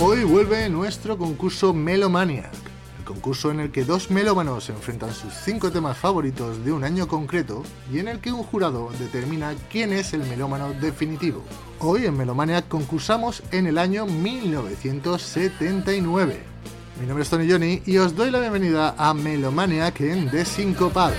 Hoy vuelve nuestro concurso Melomaniac, el concurso en el que dos melómanos enfrentan sus cinco temas favoritos de un año concreto y en el que un jurado determina quién es el melómano definitivo. Hoy en Melomaniac concursamos en el año 1979. Mi nombre es Tony Johnny y os doy la bienvenida a Melomaniac en Desincopado.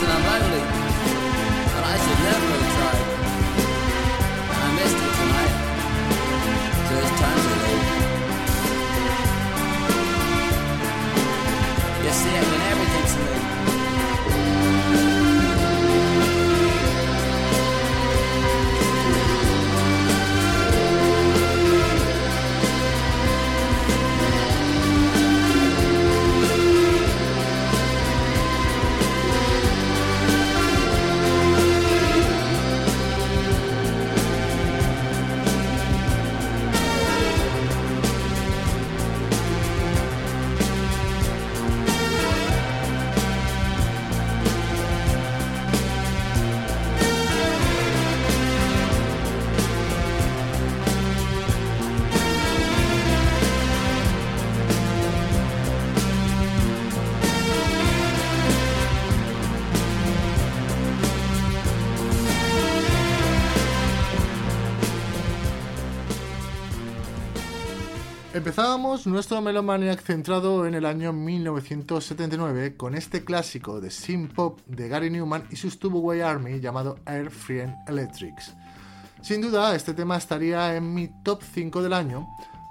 and I'm lonely. Nuestro Melomaniac centrado en el año 1979 con este clásico de synth pop de Gary Newman y sus Way Army llamado Air Free Electrics. Sin duda, este tema estaría en mi top 5 del año,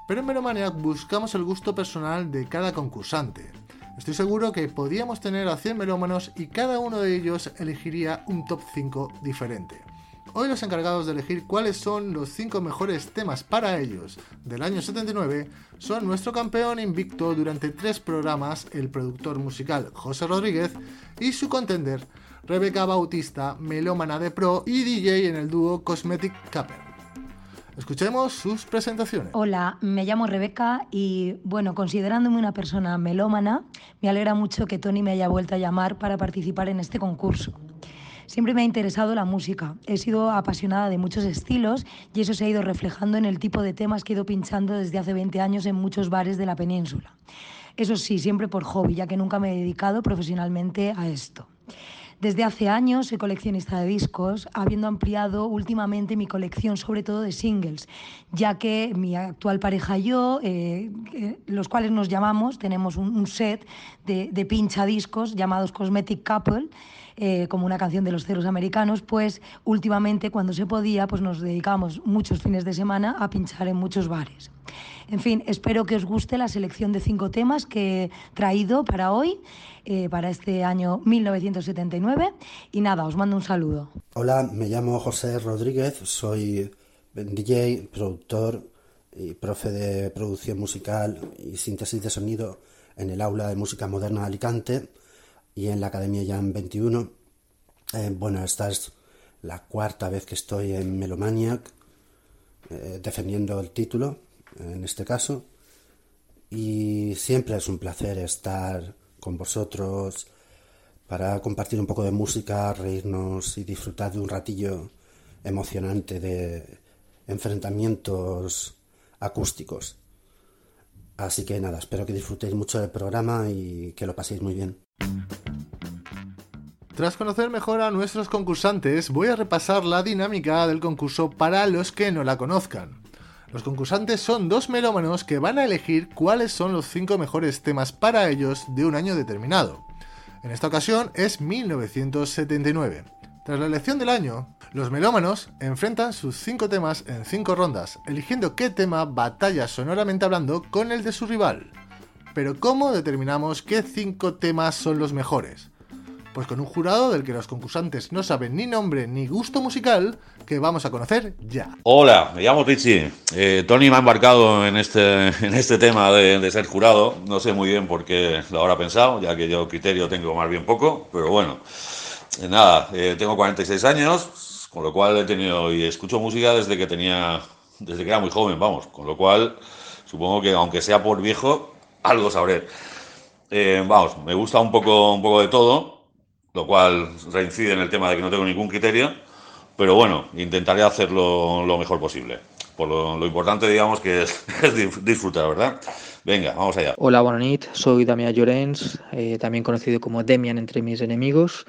pero en Melomaniac buscamos el gusto personal de cada concursante. Estoy seguro que podíamos tener a 100 melómanos y cada uno de ellos elegiría un top 5 diferente. Hoy los encargados de elegir cuáles son los 5 mejores temas para ellos del año 79 son nuestro campeón invicto durante tres programas, el productor musical José Rodríguez, y su contender Rebeca Bautista, melómana de pro y DJ en el dúo Cosmetic Capper. Escuchemos sus presentaciones. Hola, me llamo Rebeca y bueno, considerándome una persona melómana, me alegra mucho que Tony me haya vuelto a llamar para participar en este concurso. Siempre me ha interesado la música. He sido apasionada de muchos estilos y eso se ha ido reflejando en el tipo de temas que he ido pinchando desde hace 20 años en muchos bares de la península. Eso sí, siempre por hobby, ya que nunca me he dedicado profesionalmente a esto. Desde hace años soy coleccionista de discos, habiendo ampliado últimamente mi colección sobre todo de singles, ya que mi actual pareja y yo, eh, eh, los cuales nos llamamos, tenemos un, set de, de pincha discos llamados Cosmetic Couple, eh, como una canción de los ceros americanos, pues últimamente cuando se podía, pues nos dedicamos muchos fines de semana a pinchar en muchos bares. En fin, espero que os guste la selección de cinco temas que he traído para hoy, eh, para este año 1979. Y nada, os mando un saludo. Hola, me llamo José Rodríguez, soy DJ, productor y profe de producción musical y síntesis de sonido en el aula de música moderna de Alicante y en la Academia Jam 21. Eh, bueno, esta es la cuarta vez que estoy en Melomaniac eh, defendiendo el título en este caso. Y siempre es un placer estar con vosotros para compartir un poco de música, reírnos y disfrutar de un ratillo emocionante de enfrentamientos acústicos. Así que nada, espero que disfrutéis mucho del programa y que lo paséis muy bien. Tras conocer mejor a nuestros concursantes, voy a repasar la dinámica del concurso para los que no la conozcan. Los concursantes son dos melómanos que van a elegir cuáles son los cinco mejores temas para ellos de un año determinado. En esta ocasión es 1979. Tras la elección del año, los melómanos enfrentan sus cinco temas en cinco rondas, eligiendo qué tema batalla sonoramente hablando con el de su rival. Pero ¿cómo determinamos qué cinco temas son los mejores? Pues con un jurado del que los concursantes no saben ni nombre ni gusto musical, que vamos a conocer ya. Hola, me llamo Richie. Eh, Tony me ha embarcado en este, en este tema de, ser jurado. No sé muy bien por qué lo habrá pensado, ya que yo criterio tengo más bien poco, pero bueno. Eh, nada, eh, tengo 46 años, con lo cual he tenido y escucho música desde que tenía, desde que era muy joven, vamos. Con lo cual, supongo que aunque sea por viejo, algo sabré. vamos, me gusta un poco, un poco de todo lo cual reincide en el tema de que no tengo ningún criterio, pero bueno, intentaré hacerlo lo mejor posible. Por lo, importante, digamos, que es, disfrutar, ¿verdad? Venga, vamos allá. Hola, buenas soy Damián Llorens, eh, también conocido como Demian entre mis enemigos,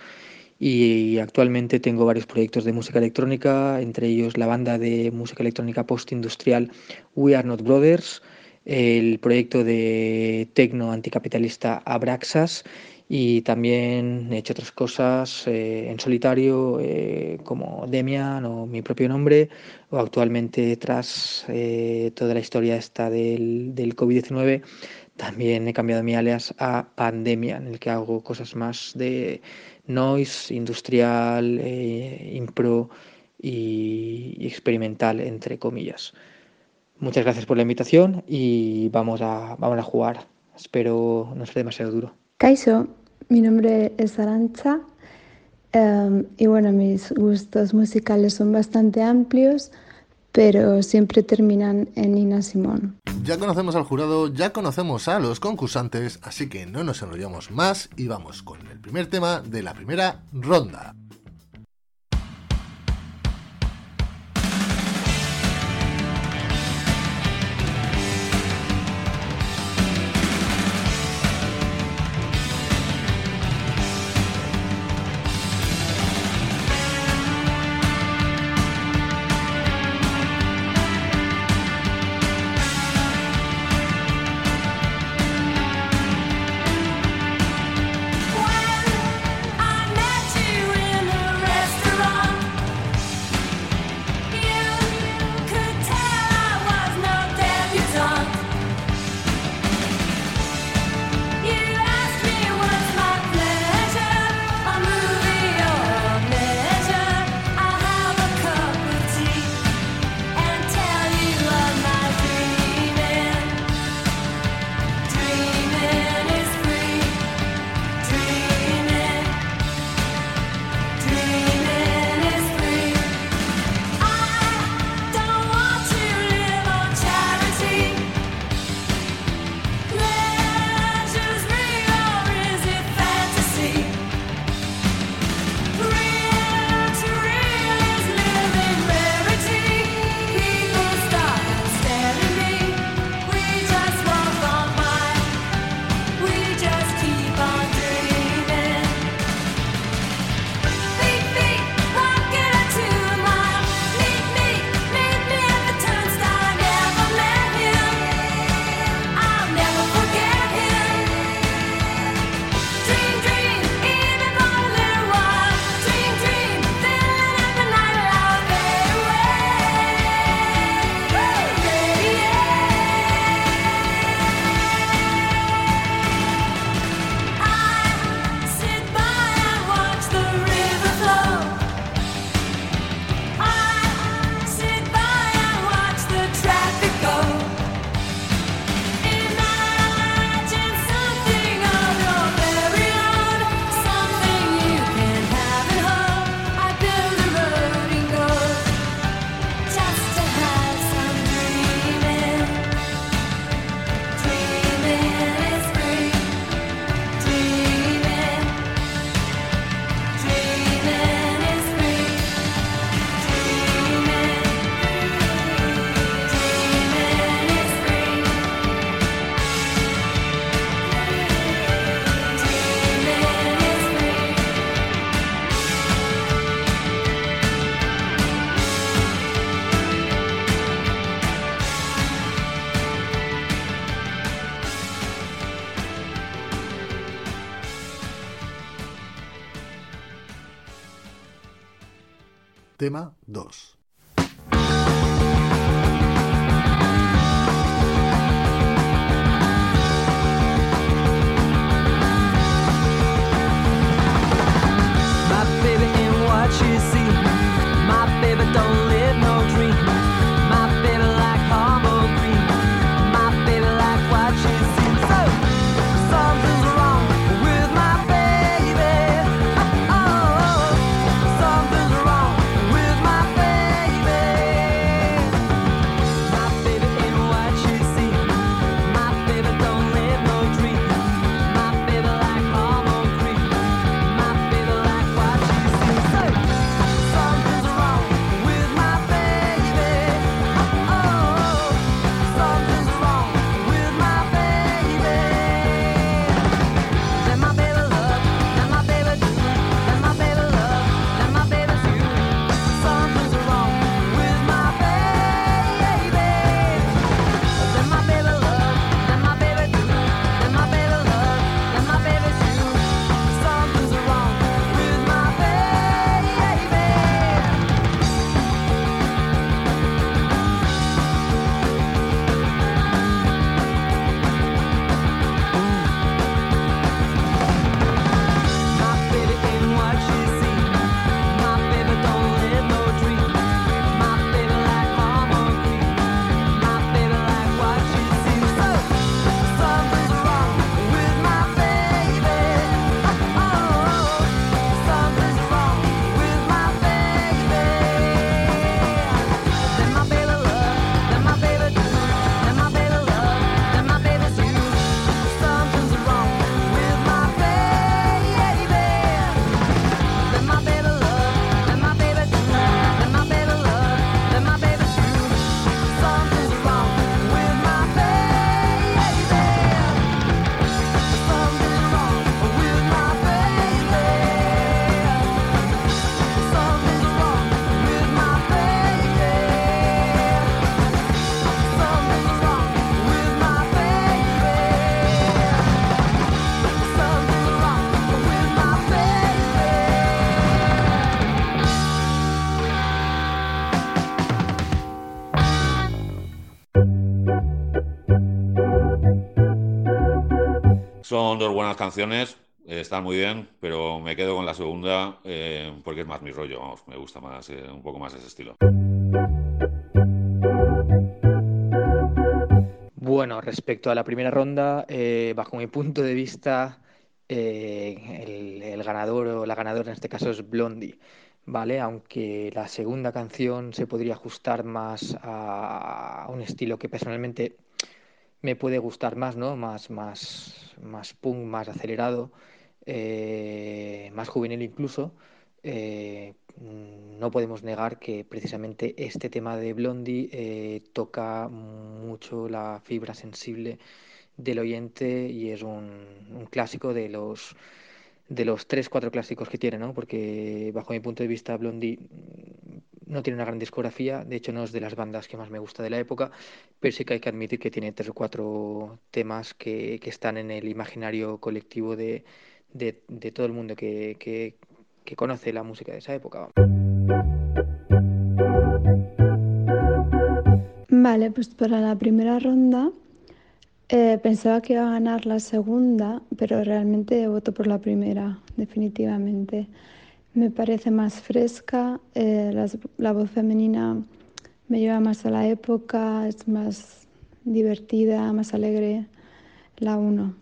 y actualmente tengo varios proyectos de música electrónica, entre ellos la banda de música electrónica post-industrial We Are Not Brothers, el proyecto de tecno anticapitalista Abraxas y también he hecho otras cosas eh, en solitario eh, como Demian o mi propio nombre o actualmente tras eh, toda la historia esta del, del COVID-19 también he cambiado mi alias a Pandemia en el que hago cosas más de noise, industrial, impro y, experimental entre comillas. Muchas gracias por la invitación y vamos a, vamos a jugar. Espero no sea demasiado duro. Kaiso, mi nombre es Arancha em, y bueno, mis gustos musicales son bastante amplios, pero siempre terminan en Nina Simón. Ya conocemos al jurado, ya conocemos a los concursantes, así que no nos enrollamos más y vamos con el primer tema de la primera ronda. Son dos buenas canciones, eh, están muy bien, pero me quedo con la segunda eh, porque es más mi rollo, me gusta más, eh, un poco más ese estilo. Bueno, respecto a la primera ronda, bajo mi punto de vista, el, el, ganador o la ganadora en este caso es Blondie, ¿vale? Aunque la segunda canción se podría ajustar más a un estilo que personalmente me puede gustar más, ¿no? Más, más, más punk, más acelerado, eh, más juvenil incluso. Eh, no podemos negar que precisamente este tema de Blondie eh, toca mucho la fibra sensible del oyente y es un, un clásico de los de los tres, cuatro clásicos que tiene, ¿no? Porque bajo mi punto de vista Blondie no tiene una gran discografía, de hecho no es de las bandas que más me gusta de la época, pero sí que hay que admitir que tiene tres o cuatro temas que, que están en el imaginario colectivo de, de, de todo el mundo que, que, que, conoce la música de esa época. Vale, pues para la primera ronda eh, pensaba que iba a ganar la segunda, pero realmente voto por la primera, definitivamente me parece más fresca, eh, las, la voz femenina me lleva más a la época, es más divertida, más alegre, la 1.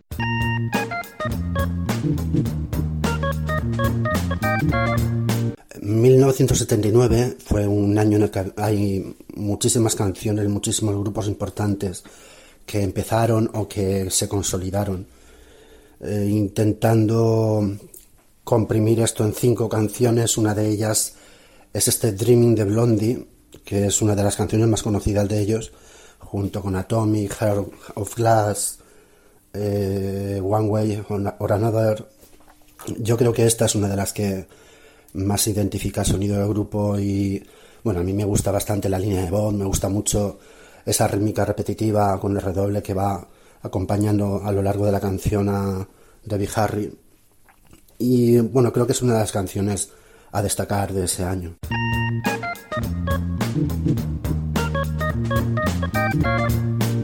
...1979 fue un año en el que hay muchísimas canciones, muchísimos grupos importantes que empezaron o que se consolidaron, eh, intentando comprimir esto en cinco canciones. Una de ellas es este Dreaming de Blondie, que es una de las canciones más conocidas de ellos, junto con Atomic, Heart of Glass, eh, One Way or Another. Yo creo que esta es una de las que más identifica el sonido del grupo y bueno, a mí me gusta bastante la línea de voz, me gusta mucho esa rítmica repetitiva con el redoble que va acompañando a lo largo de la canción a Debbie Harry. Y bueno, creo que es una de las canciones a destacar de ese año.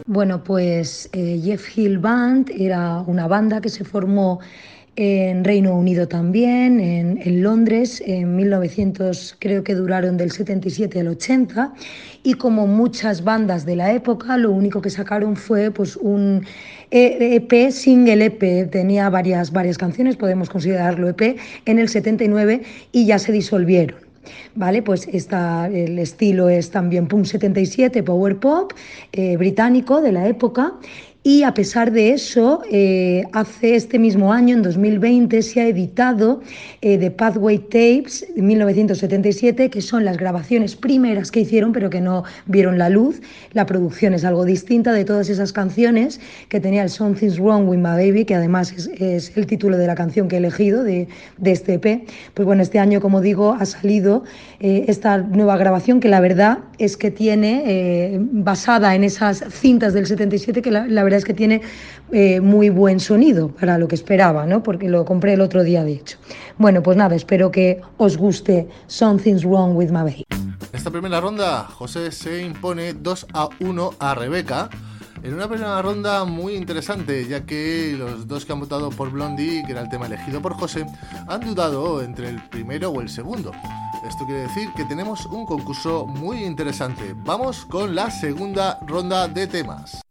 Bueno, pues eh, Jeff Hill Band era una banda que se formó en Reino Unido también, en, Londres, en 1900 creo que duraron del 77 al 80 y como muchas bandas de la época, lo único que sacaron fue pues un EP, single EP, tenía varias, varias canciones, podemos considerarlo EP, en el 79 y ya se disolvieron. ¿Vale? Pues está, el estilo es también Punk 77, Power Pop, eh, británico de la época y a pesar de eso, eh, hace este mismo año, en 2020, se ha editado eh, The Pathway Tapes de 1977, que son las grabaciones primeras que hicieron, pero que no vieron la luz. La producción es algo distinta de todas esas canciones que tenía el Something's Wrong with My Baby, que además es, el título de la canción que he elegido de, este EP. Pues bueno, este año, como digo, ha salido eh, esta nueva grabación que la verdad es que tiene, basada en esas cintas del 77, que la, la verdad es que tiene eh, muy buen sonido para lo que esperaba, ¿no? porque lo compré el otro día, de hecho. Bueno, pues nada, espero que os guste Something's Wrong with My Baby. En esta primera ronda, José se impone 2 a 1 a Rebeca. En una primera ronda muy interesante, ya que los dos que han votado por Blondie, que era el tema elegido por José, han dudado entre el primero o el segundo. Esto quiere decir que tenemos un concurso muy interesante. Vamos con la segunda ronda de temas.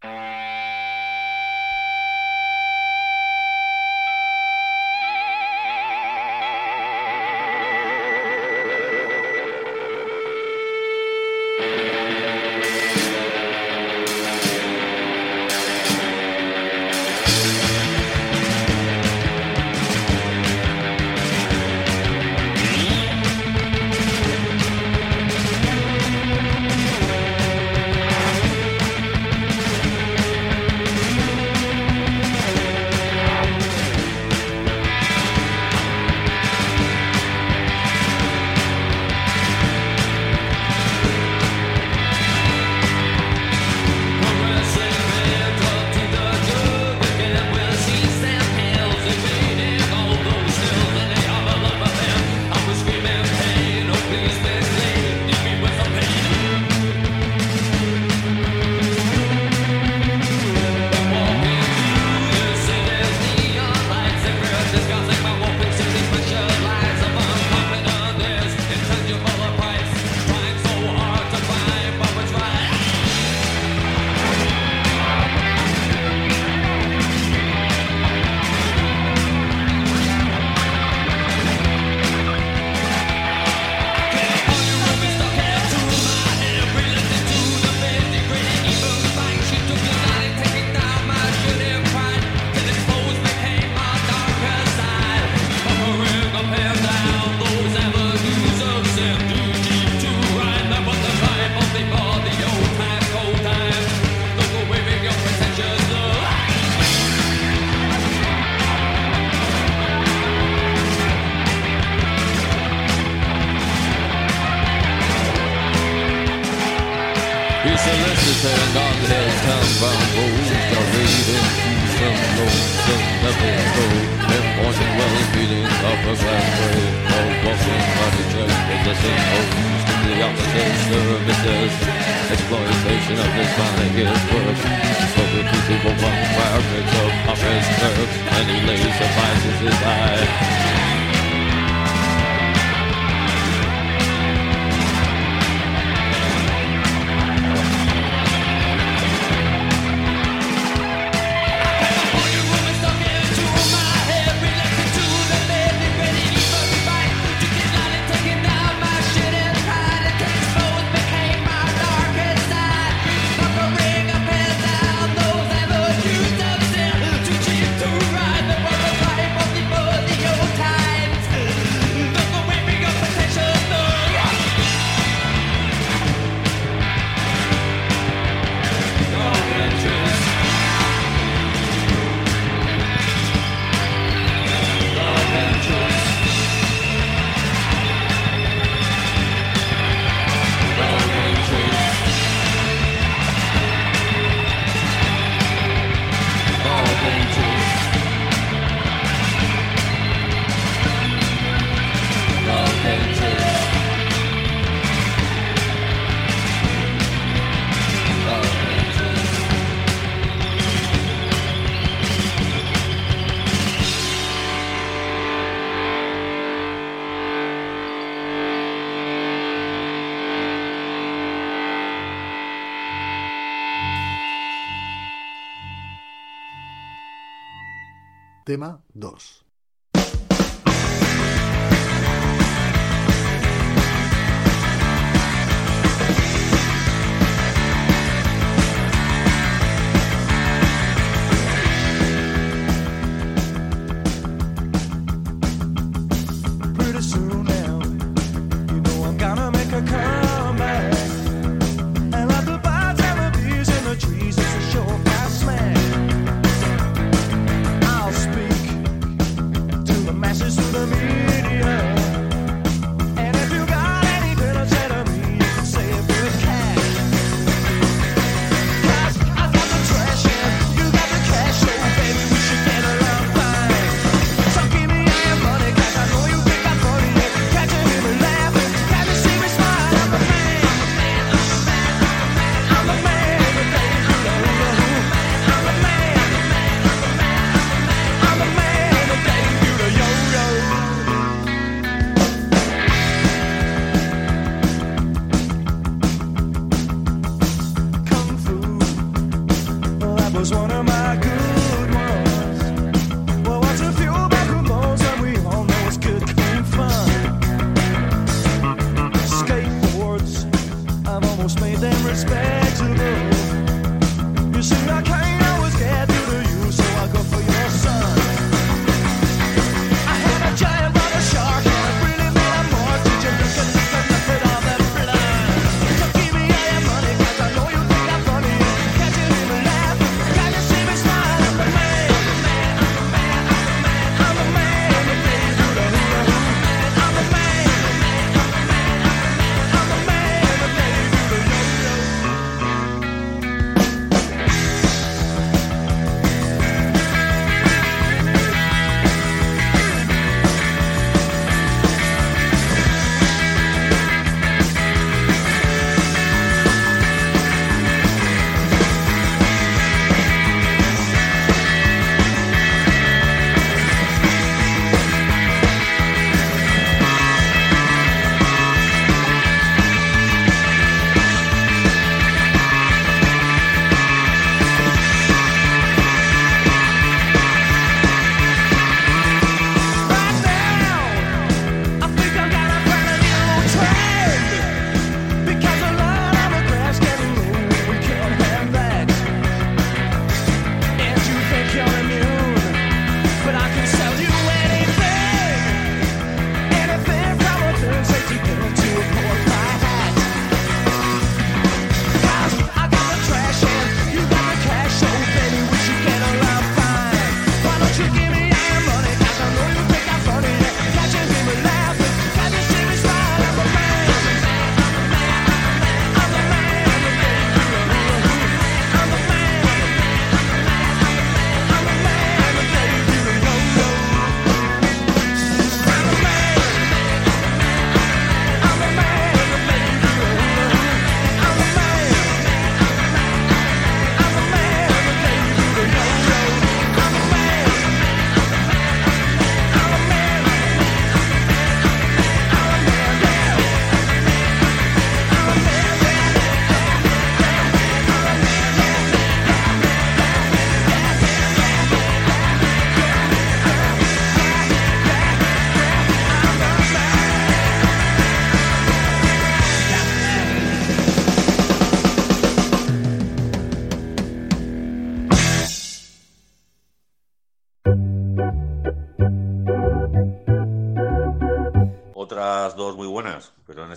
Tema 2.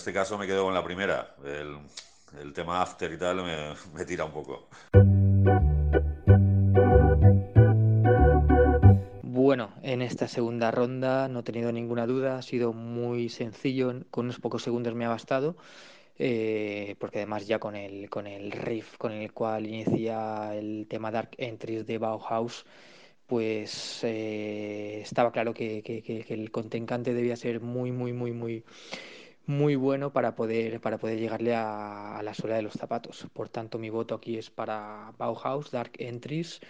Este caso me quedo con la primera. El, tema after y tal me, tira un poco. Bueno, en esta segunda ronda no he tenido ninguna duda, ha sido muy sencillo, con unos pocos segundos me ha bastado, eh, porque además ya con el, con el riff con el cual inicia el tema Dark Entries de Bauhaus, pues eh, estaba claro que, que, el contencante debía ser muy, muy, muy, muy muy bueno para poder, para poder llegarle a, la suela de los zapatos. Por tanto, mi voto aquí es para Bauhaus, Dark Entries,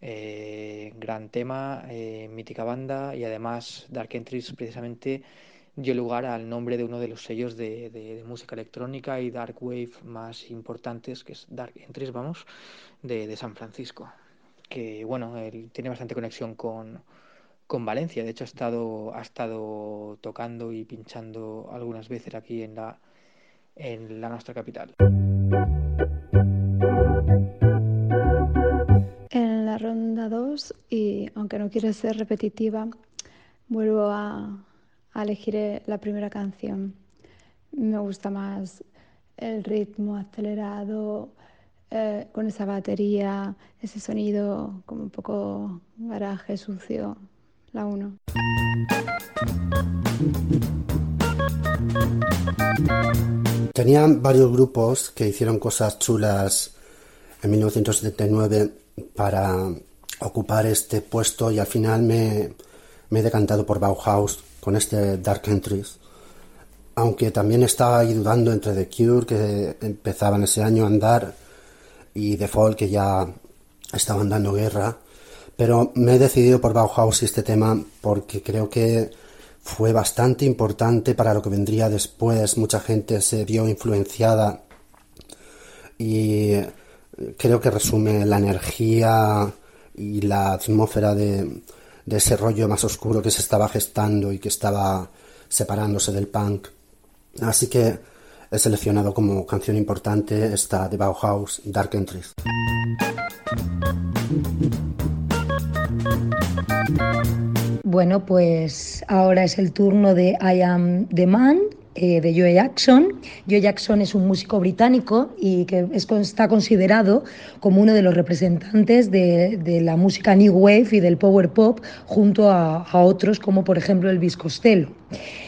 eh, gran tema, eh, mítica banda y además Dark Entries precisamente dio lugar al nombre de uno de los sellos de, música electrónica y dark wave más importantes, que es Dark Entries, vamos, de, San Francisco. Que bueno, él tiene bastante conexión con, con Valencia. De hecho, ha estado, ha estado tocando y pinchando algunas veces aquí en la, en la nuestra capital. En la ronda 2, y aunque no quiero ser repetitiva, vuelvo a, elegir la primera canción. Me gusta más el ritmo acelerado, eh, con esa batería, ese sonido como un poco garaje sucio, la 1. Tenían varios grupos que hicieron cosas chulas en 1979 para ocupar este puesto y al final me, me he decantado por Bauhaus con este Dark Entries. Aunque también estaba ahí dudando entre The Cure, que empezaban ese año a andar, y The Fall, que ya estaban dando guerra. Pero me he decidido por Bauhaus y este tema porque creo que fue bastante importante para lo que vendría después. Mucha gente se vio influenciada y creo que resume la energía y la atmósfera de, de ese rollo más oscuro que se estaba gestando y que estaba separándose del punk. Así que he seleccionado como canción importante esta de Bauhaus, Dark Entries. Bueno, pues ahora es el turno de I Am the Man eh, de Joe Jackson. Joe Jackson es un músico británico y que está considerado como uno de los representantes de, la música New Wave y del Power Pop junto a, otros como por ejemplo Elvis Costello.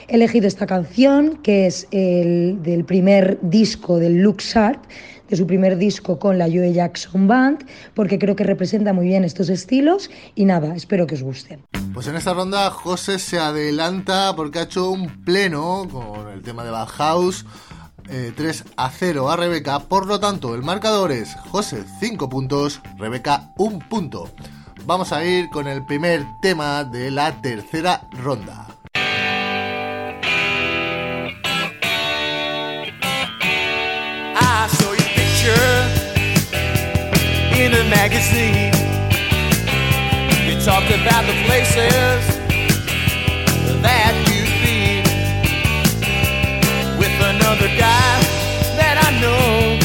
He elegido esta canción que es el del primer disco del Luke Sharp de su primer disco con la Joe Jackson Band, porque creo que representa muy bien estos estilos y nada, espero que os guste. Pues en esta ronda José se adelanta porque ha hecho un pleno con el tema de Bauhaus. 3 eh, a 0 a Rebeca, por lo tanto el marcador es José 5 puntos, Rebeca 1 punto. Vamos a ir con el primer tema de la tercera ronda. magazine. Talked about the places that you've been with another guy that I know.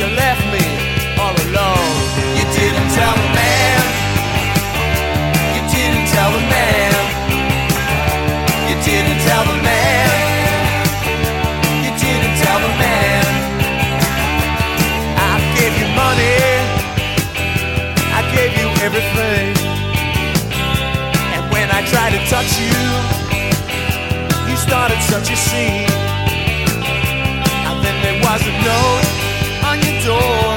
You left me all alone. You didn't tell a man. You didn't tell a man. You didn't tell a man. You didn't tell a man. I gave you money I gave you everything. I tried to touch you, you started such a scene. And then there was a note on your door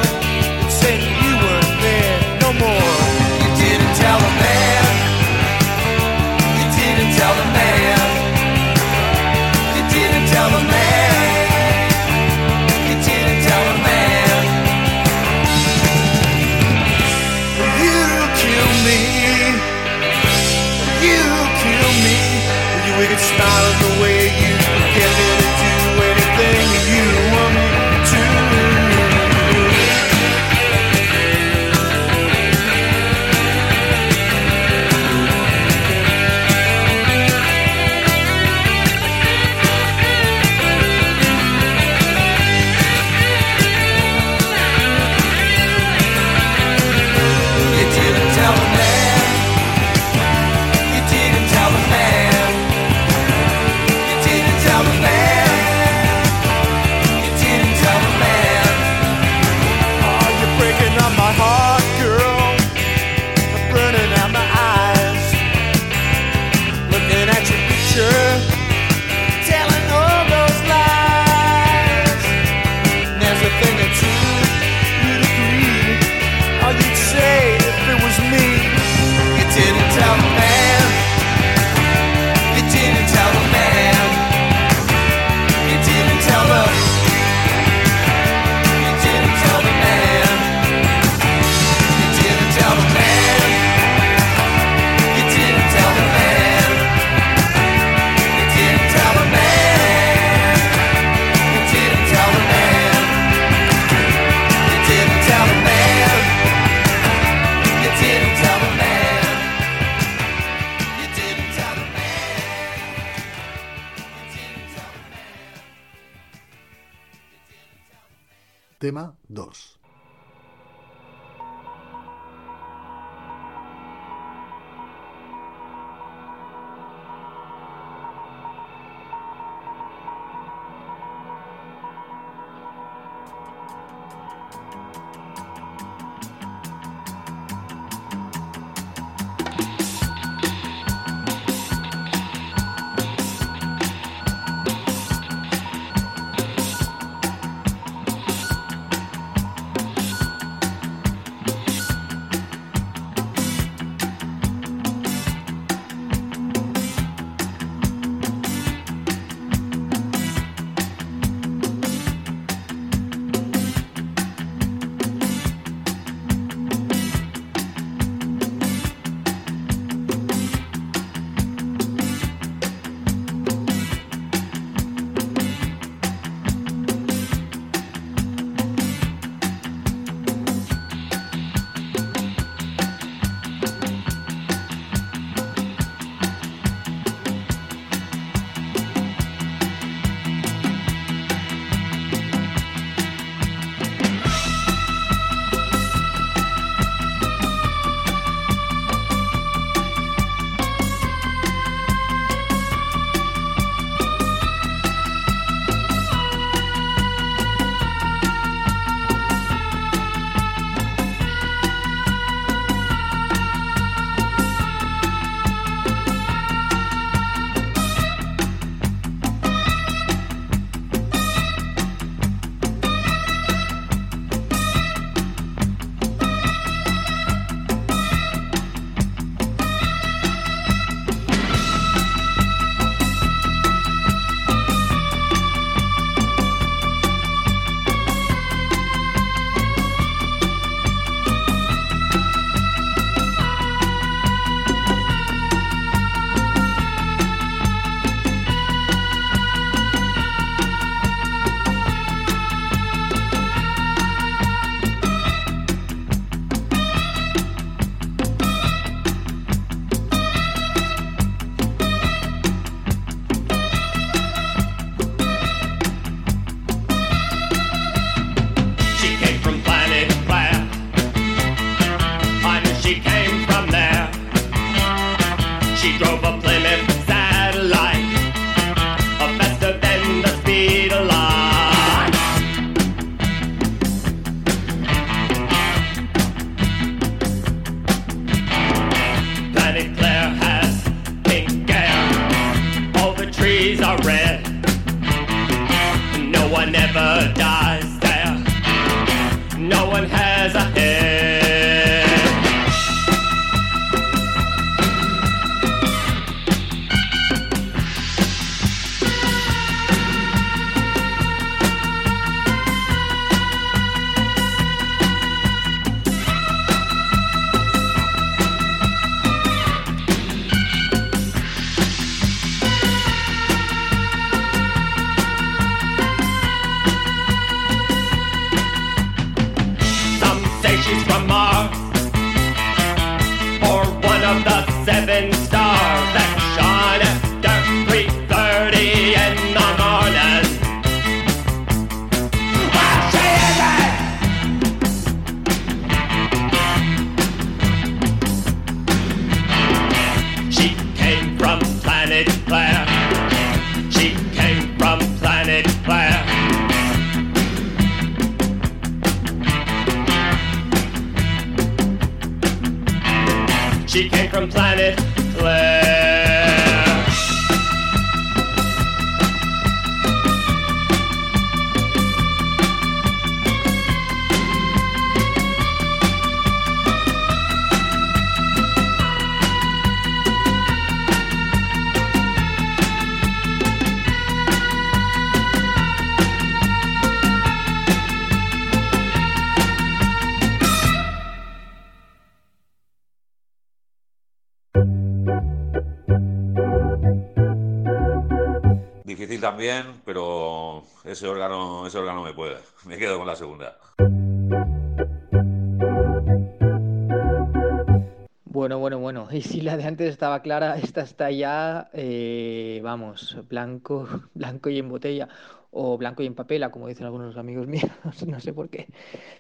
estaba clara, esta está ya, eh, vamos, blanco, blanco y en botella. o blanco y en papela, como dicen algunos amigos míos, no sé por qué.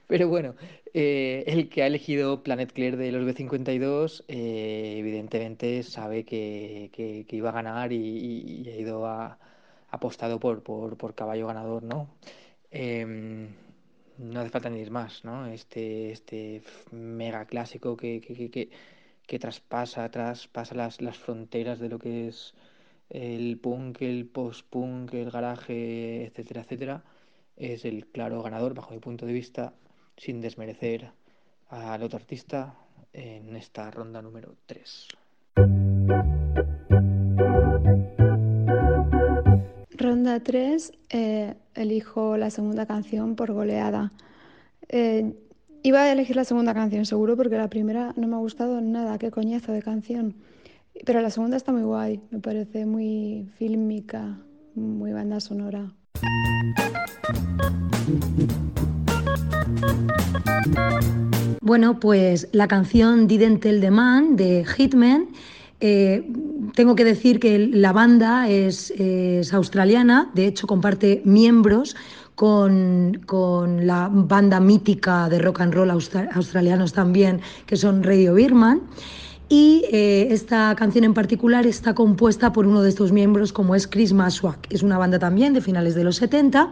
Pero bueno, eh, el que ha elegido Planet Clear de los B52, eh, evidentemente sabe que, que, iba a ganar y, ha ido a, apostado por, por, por, caballo ganador, ¿no? Em, no hace falta ni ir más, ¿no? Este, este mega clásico que, que, que traspasa, traspasa las, las fronteras de lo que es el punk, el post-punk, el garaje, etcétera, etcétera, es el claro ganador, bajo mi punto de vista, sin desmerecer al otro artista en esta ronda número 3. Ronda 3, eh, elijo la segunda canción por goleada. Eh, iba a elegir la segunda canción seguro porque la primera no me ha gustado nada, qué coñazo de canción. Pero la segunda está muy guay, me parece muy fílmica, muy banda sonora. Bueno, pues la canción Didn't Tell the Man de Hitman. Eh, tengo que decir que la banda es, australiana, de hecho comparte miembros con, con, la banda mítica de rock and roll australianos también, que son Radio Birman. Y eh, esta canción en particular está compuesta por uno de estos miembros, como es Chris Maswak. Es una banda también de finales de los 70.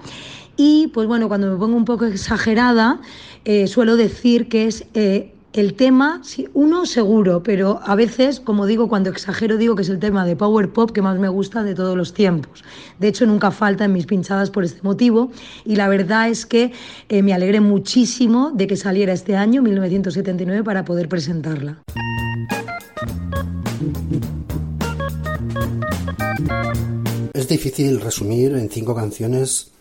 Y pues bueno, cuando me pongo un poco exagerada, eh, suelo decir que es eh, el tema, uno seguro, pero a veces, como digo, cuando exagero, digo que es el tema de Power Pop que más me gusta de todos los tiempos. De hecho, nunca falta en mis pinchadas por este motivo. Y la verdad es que me alegré muchísimo de que saliera este año, 1979, para poder presentarla. Es difícil resumir en cinco canciones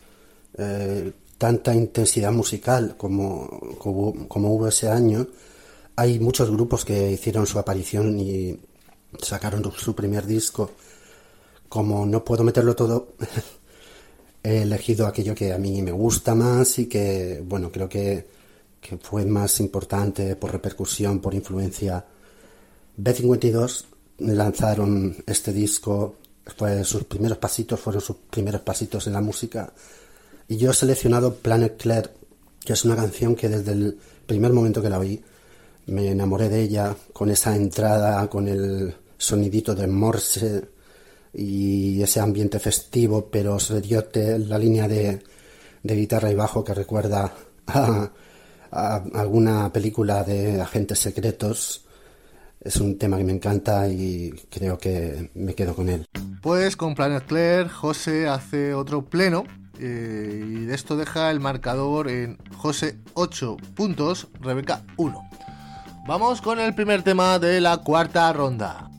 eh, tanta intensidad musical como, hubo ese año. Hay muchos grupos que hicieron su aparición y sacaron su primer disco. Como no puedo meterlo todo, he elegido aquello que a mí me gusta más y que, bueno, creo que, fue más importante por repercusión, por influencia. B52 lanzaron este disco, fue sus primeros pasitos, fueron sus primeros pasitos en la música. Y yo he seleccionado Planet Claire, que es una canción que desde el primer momento que la oí me enamoré de ella, con esa entrada, con el sonidito de Morse y ese ambiente festivo, pero seriote, la línea de, de guitarra y bajo que recuerda a alguna película de agentes secretos es un tema que me encanta y creo que me quedo con él. Pues con Planet Claire, José hace otro pleno eh, y de esto deja el marcador en José 8 puntos, Rebeca 1. Vamos con el primer tema de la cuarta ronda.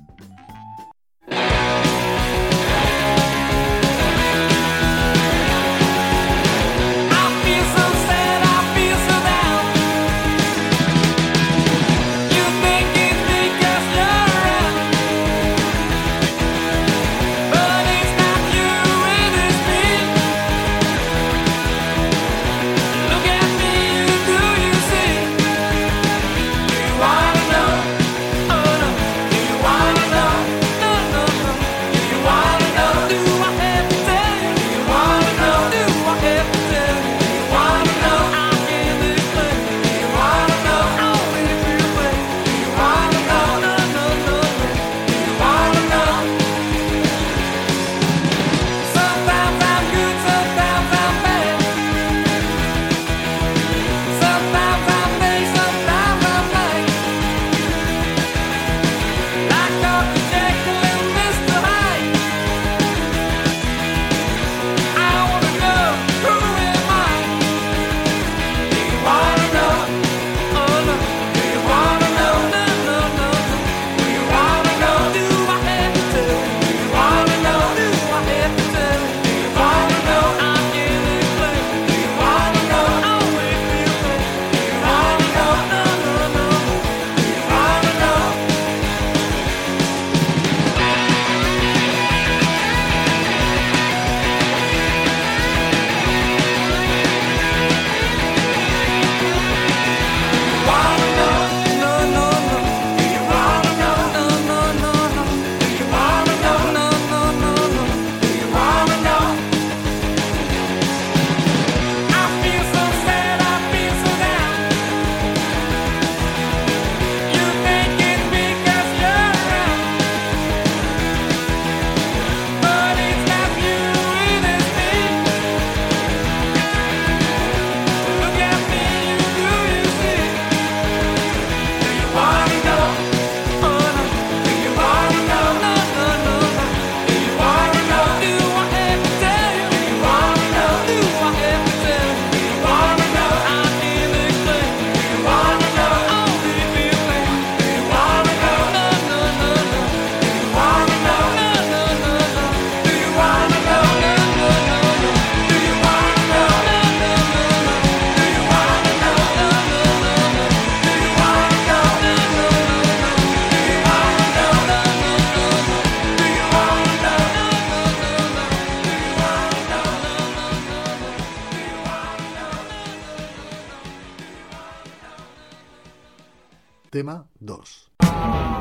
Tema 2.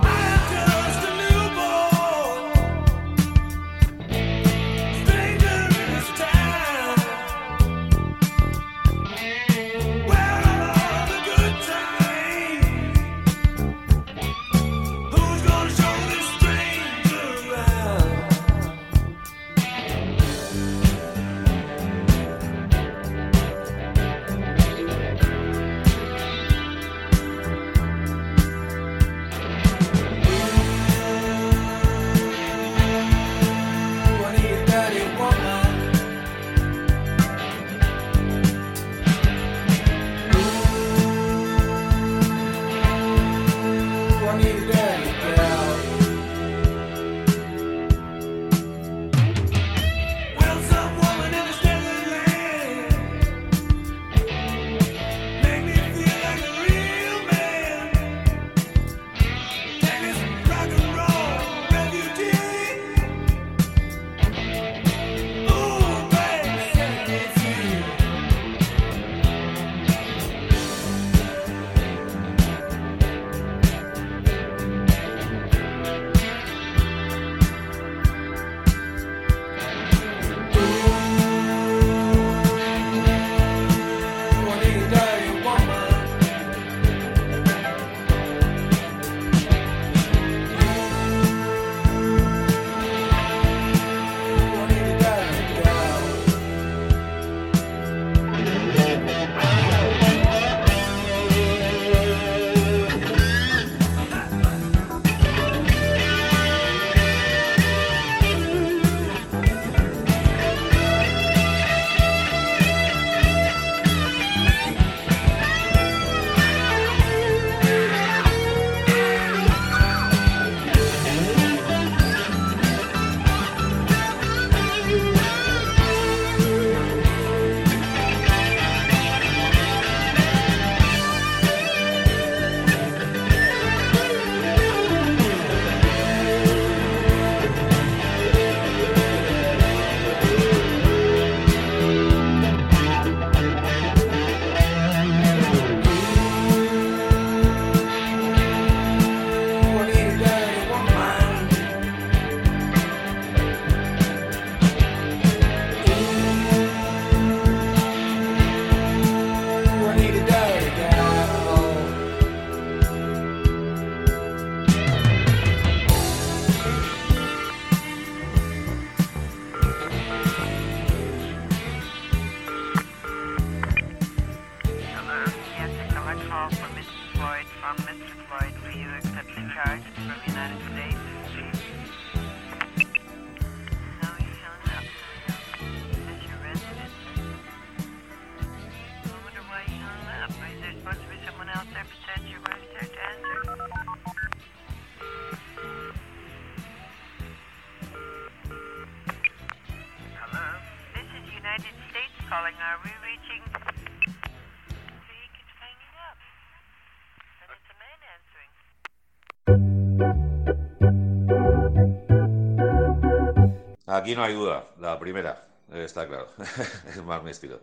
Aquí no hay duda, la primera, está claro, es más mi estilo.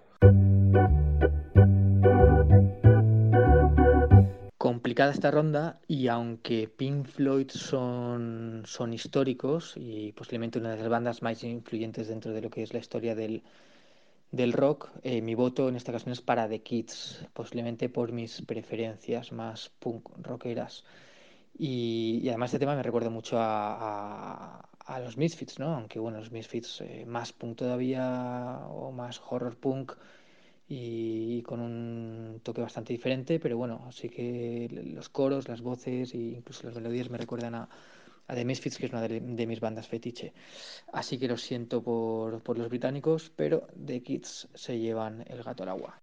Complicada esta ronda y aunque Pink Floyd son, son históricos y posiblemente una de las bandas más influyentes dentro de lo que es la historia del, del rock, eh, mi voto en esta ocasión es para The Kids, posiblemente por mis preferencias más punk rockeras. Y, además este tema me recuerda mucho a, a los Misfits, ¿no? Aunque bueno, los Misfits eh, más punk todavía o más horror punk y, con un toque bastante diferente, pero bueno, así que los coros, las voces e incluso las melodías me recuerdan a, a The Misfits, que es una de, mis bandas fetiche. Así que lo siento por, por los británicos, pero The Kids se llevan el gato al agua.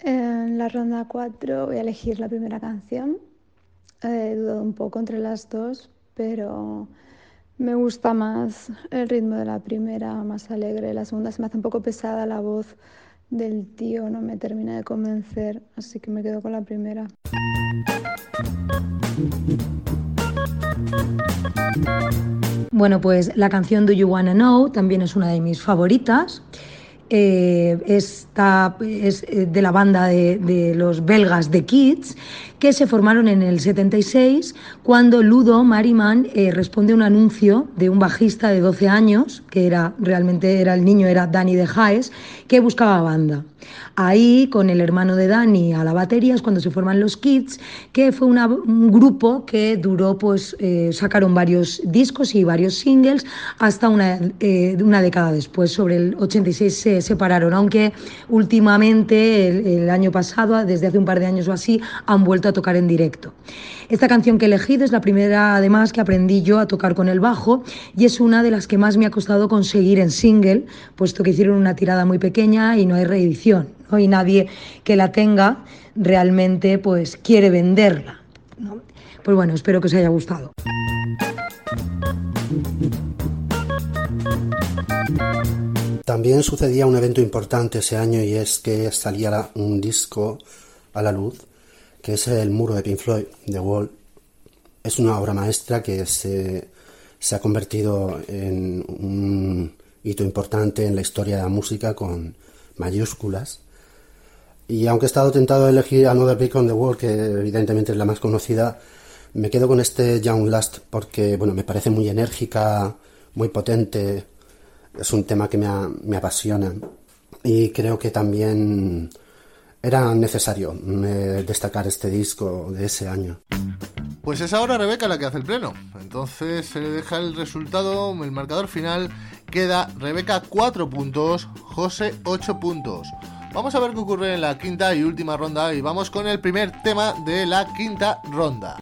En la ronda 4 voy a elegir la primera canción He dudado un poco entre las dos, pero me gusta más el ritmo de la primera, más alegre. La segunda se me hace un poco pesada la voz del tío, no me termina de convencer, así que me quedo con la primera. Bueno, pues la canción Do You Wanna Know también es una de mis favoritas eh, es eh, de la banda de, los belgas The Kids, que se formaron en el 76 cuando Ludo Mariman eh, responde a un anuncio de un bajista de 12 años, que era realmente era el niño, era Danny de Jaes, que buscaba banda. Ahí, con el hermano de Dani a la batería, es cuando se forman los Kids, que fue un grupo que duró, pues sacaron varios discos y varios singles hasta una, una década después. Sobre el 86 se separaron, aunque últimamente, el, año pasado, desde hace un par de años o así, han vuelto a tocar en directo. Esta canción que he elegido es la primera, además, que aprendí yo a tocar con el bajo y es una de las que más me ha costado conseguir en single, puesto que hicieron una tirada muy pequeña y no hay reedición. ¿no? Y nadie que la tenga realmente pues quiere venderla. Pues bueno, espero que os haya gustado. También sucedía un evento importante ese año y es que salía un disco a la luz que es el muro de Pink Floyd, The Wall. Es una obra maestra que se, ha convertido en un hito importante en la historia de la música con mayúsculas. Y aunque he estado tentado a elegir Another Brick on the Wall, que evidentemente es la más conocida, me quedo con este Young Last porque bueno, me parece muy enérgica, muy potente. Es un tema que me, me apasiona. Y creo que también era necesario eh, destacar este disco de ese año. Pues es ahora Rebeca la que hace el pleno. Entonces se le deja el resultado, el marcador final. Queda Rebeca 4 puntos, José 8 puntos. Vamos a ver qué ocurre en la quinta y última ronda y vamos con el primer tema de la quinta ronda.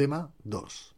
Tema 2.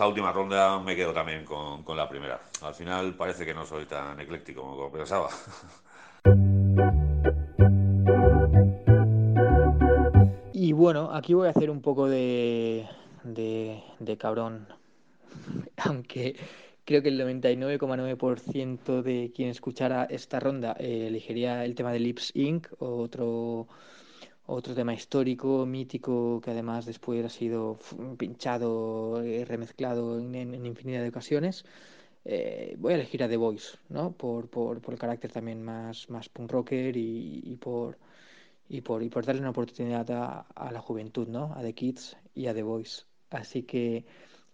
Última ronda me quedo también con, con, la primera. Al final parece que no soy tan ecléctico como pensaba. Y bueno, aquí voy a hacer un poco de, de, cabrón, aunque creo que el 99,9% de quien escuchara esta ronda eh, elegiría el tema de Lips Inc., otro otro tema histórico, mítico, que además después ha sido pinchado, y remezclado en, infinidad de ocasiones. Eh, voy a elegir a The Voice, ¿no? Por, por, por el carácter también más, más punk rocker y, por, y, por, y por darle una oportunidad a, a, la juventud, ¿no? A The Kids y a The Voice. Así que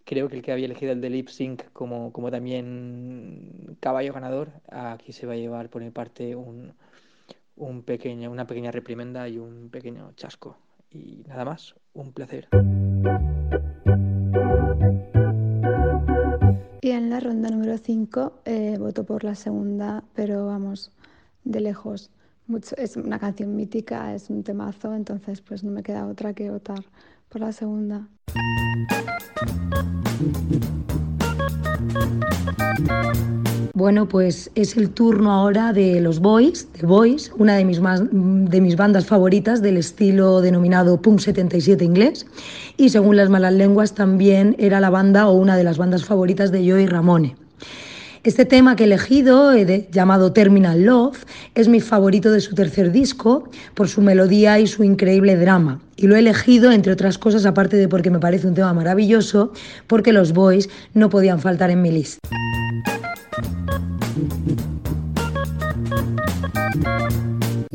creo que el que había elegido el de Lip Sync como, como también caballo ganador, aquí se va a llevar por mi parte un, un pequeño, una pequeña reprimenda y un pequeño chasco. Y nada más, un placer. Y en la ronda número 5 eh, voto por la segunda, pero vamos, de lejos. es una canción mítica, es un temazo, entonces pues no me queda otra que votar por la segunda. Bueno, pues es el turno ahora de los Boys, The Boys, una de mis, más, de mis bandas favoritas del estilo denominado Punk 77 inglés. Y según las malas lenguas, también era la banda o una de las bandas favoritas de Joey Ramone. Este tema que he elegido, eh, llamado Terminal Love, es mi favorito de su tercer disco por su melodía y su increíble drama. Y lo he elegido, entre otras cosas, aparte de porque me parece un tema maravilloso, porque los Boys no podían faltar en mi lista.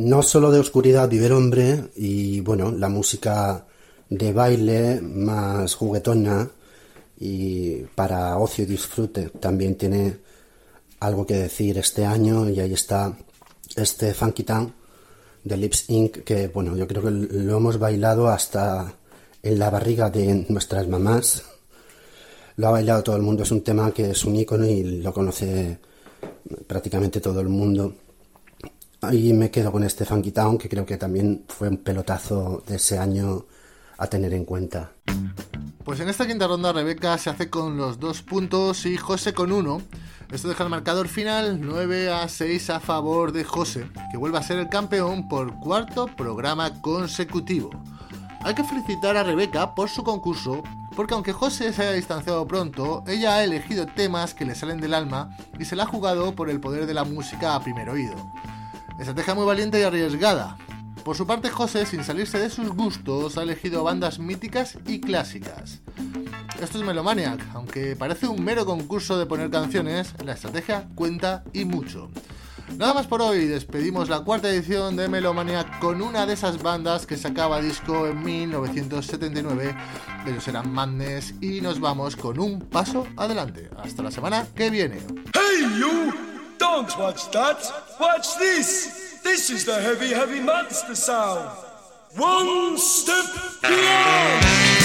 No solo de oscuridad vive hombre y bueno, la música de baile más juguetona y para ocio y disfrute también tiene algo que decir este año y ahí está este Funky Town de Lips Inc. que bueno, yo creo que lo hemos bailado hasta en la barriga de nuestras mamás. Lo ha bailado todo el mundo, es un tema que es un icono y lo conoce prácticamente todo el mundo. Ahí me quedo con este Funky Town, que creo que también fue un pelotazo de ese año a tener en cuenta. Pues en esta quinta ronda Rebeca se hace con los dos puntos y José con uno. Esto deja el marcador final 9 a 6 a favor de José, que vuelve a ser el campeón por cuarto programa consecutivo. Hay que felicitar a Rebeca por su concurso, porque aunque José se haya distanciado pronto, ella ha elegido temas que le salen del alma y se la ha jugado por el poder de la música a primer oído. Estrategia muy valiente y arriesgada. Por su parte, José, sin salirse de sus gustos, ha elegido bandas míticas y clásicas. Esto es Melomaniac, aunque parece un mero concurso de poner canciones, la estrategia cuenta y mucho. Nada más por hoy, despedimos la cuarta edición de Melomaniac con una de esas bandas que sacaba disco en 1979. Ellos eran Madness y nos vamos con un paso adelante. Hasta la semana que viene. Hey you! Don't watch that. Watch this. This is the heavy, heavy monster sound. One step beyond.